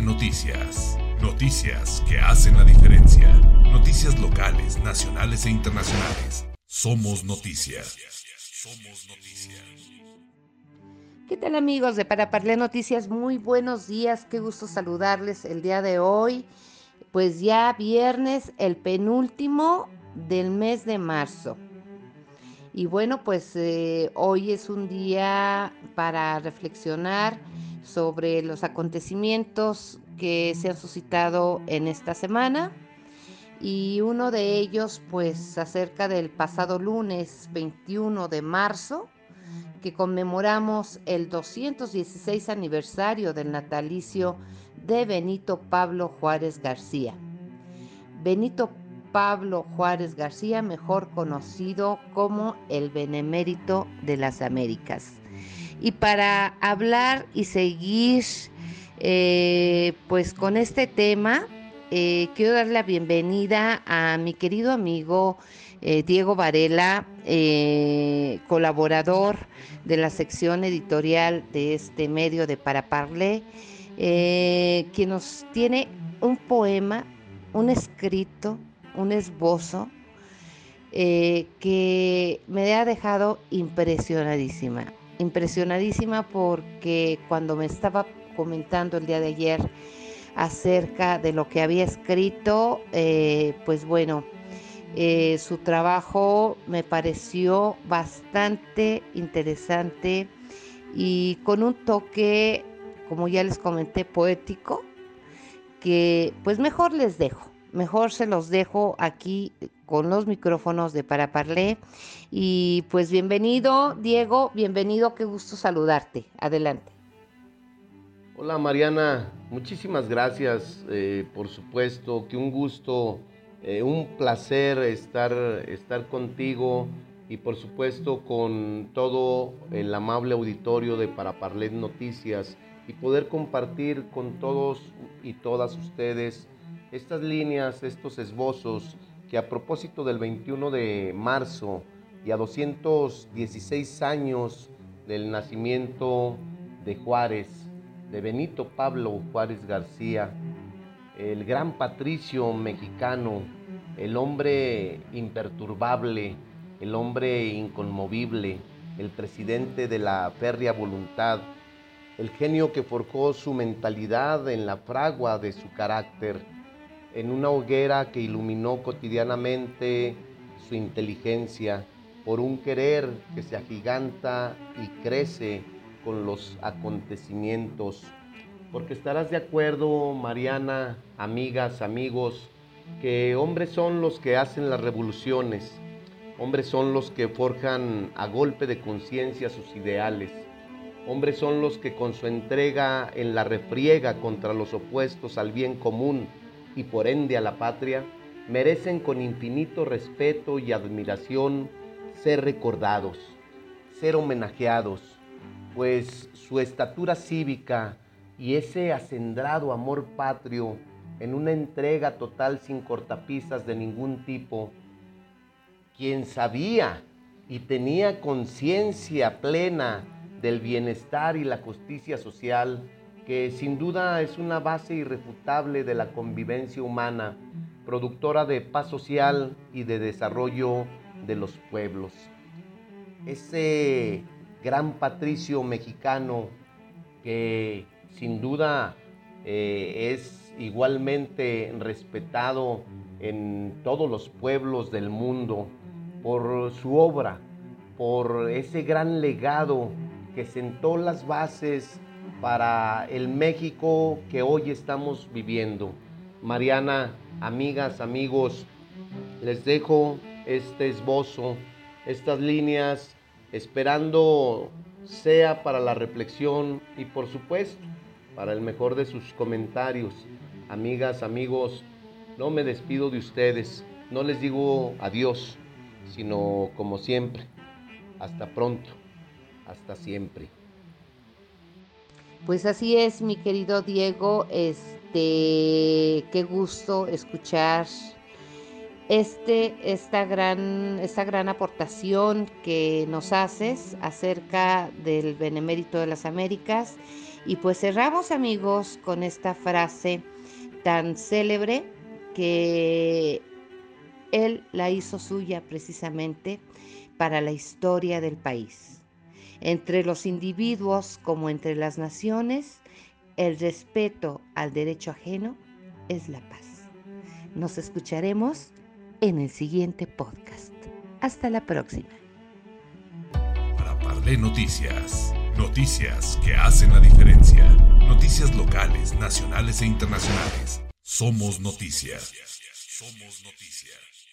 Noticias. Noticias que hacen la diferencia. Noticias locales, nacionales e internacionales. Somos noticias. Somos noticias. ¿Qué tal amigos de Para Parlé Noticias? Muy buenos días, qué gusto saludarles el día de hoy. Pues ya viernes, el penúltimo del mes de marzo. Y bueno, pues eh, hoy es un día para reflexionar sobre los acontecimientos que se han suscitado en esta semana y uno de ellos pues acerca del pasado lunes 21 de marzo que conmemoramos el 216 aniversario del natalicio de Benito Pablo Juárez García. Benito Pablo Juárez García, mejor conocido como el Benemérito de las Américas. Y para hablar y seguir eh, pues con este tema, eh, quiero dar la bienvenida a mi querido amigo eh, Diego Varela, colaborador de la sección editorial de este medio de Paraparle, quien nos tiene un poema, un escrito un esbozo eh, que me ha dejado impresionadísima. Impresionadísima porque cuando me estaba comentando el día de ayer acerca de lo que había escrito, eh, pues bueno, eh, su trabajo me pareció bastante interesante y con un toque, como ya les comenté, poético, que pues mejor les dejo mejor se los dejo aquí con los micrófonos de Paraparlé. Y pues bienvenido, Diego, bienvenido, qué gusto saludarte. Adelante. Hola Mariana, muchísimas gracias, eh, por supuesto, que un gusto, eh, un placer estar, estar contigo y por supuesto con todo el amable auditorio de Paraparlé Noticias y poder compartir con todos y todas ustedes estas líneas, estos esbozos que a propósito del 21 de marzo y a 216 años del nacimiento de Juárez, de Benito Pablo Juárez García, el gran patricio mexicano, el hombre imperturbable, el hombre inconmovible, el presidente de la férrea voluntad, el genio que forjó su mentalidad en la fragua de su carácter, en una hoguera que iluminó cotidianamente su inteligencia por un querer que se agiganta y crece con los acontecimientos. Porque estarás de acuerdo, Mariana, amigas, amigos, que hombres son los que hacen las revoluciones, hombres son los que forjan a golpe de conciencia sus ideales, hombres son los que con su entrega en la refriega contra los opuestos al bien común, y por ende a la patria, merecen con infinito respeto y admiración ser recordados, ser homenajeados, pues su estatura cívica y ese acendrado amor patrio en una entrega total sin cortapisas de ningún tipo, quien sabía y tenía conciencia plena del bienestar y la justicia social, que sin duda es una base irrefutable de la convivencia humana, productora de paz social y de desarrollo de los pueblos. Ese gran patricio mexicano que sin duda eh, es igualmente respetado en todos los pueblos del mundo por su obra, por ese gran legado que sentó las bases para el México que hoy estamos viviendo. Mariana, amigas, amigos, les dejo este esbozo, estas líneas, esperando sea para la reflexión y por supuesto para el mejor de sus comentarios. Amigas, amigos, no me despido de ustedes, no les digo adiós, sino como siempre, hasta pronto, hasta siempre. Pues así es, mi querido Diego, este, qué gusto escuchar este, esta, gran, esta gran aportación que nos haces acerca del Benemérito de las Américas Y pues cerramos amigos con esta frase tan célebre que él la hizo suya precisamente para la historia del país. Entre los individuos como entre las naciones, el respeto al derecho ajeno es la paz. Nos escucharemos en el siguiente podcast. Hasta la próxima. Para Parle Noticias. Noticias que hacen la diferencia. Noticias locales, nacionales e internacionales. Somos noticias. Somos noticias.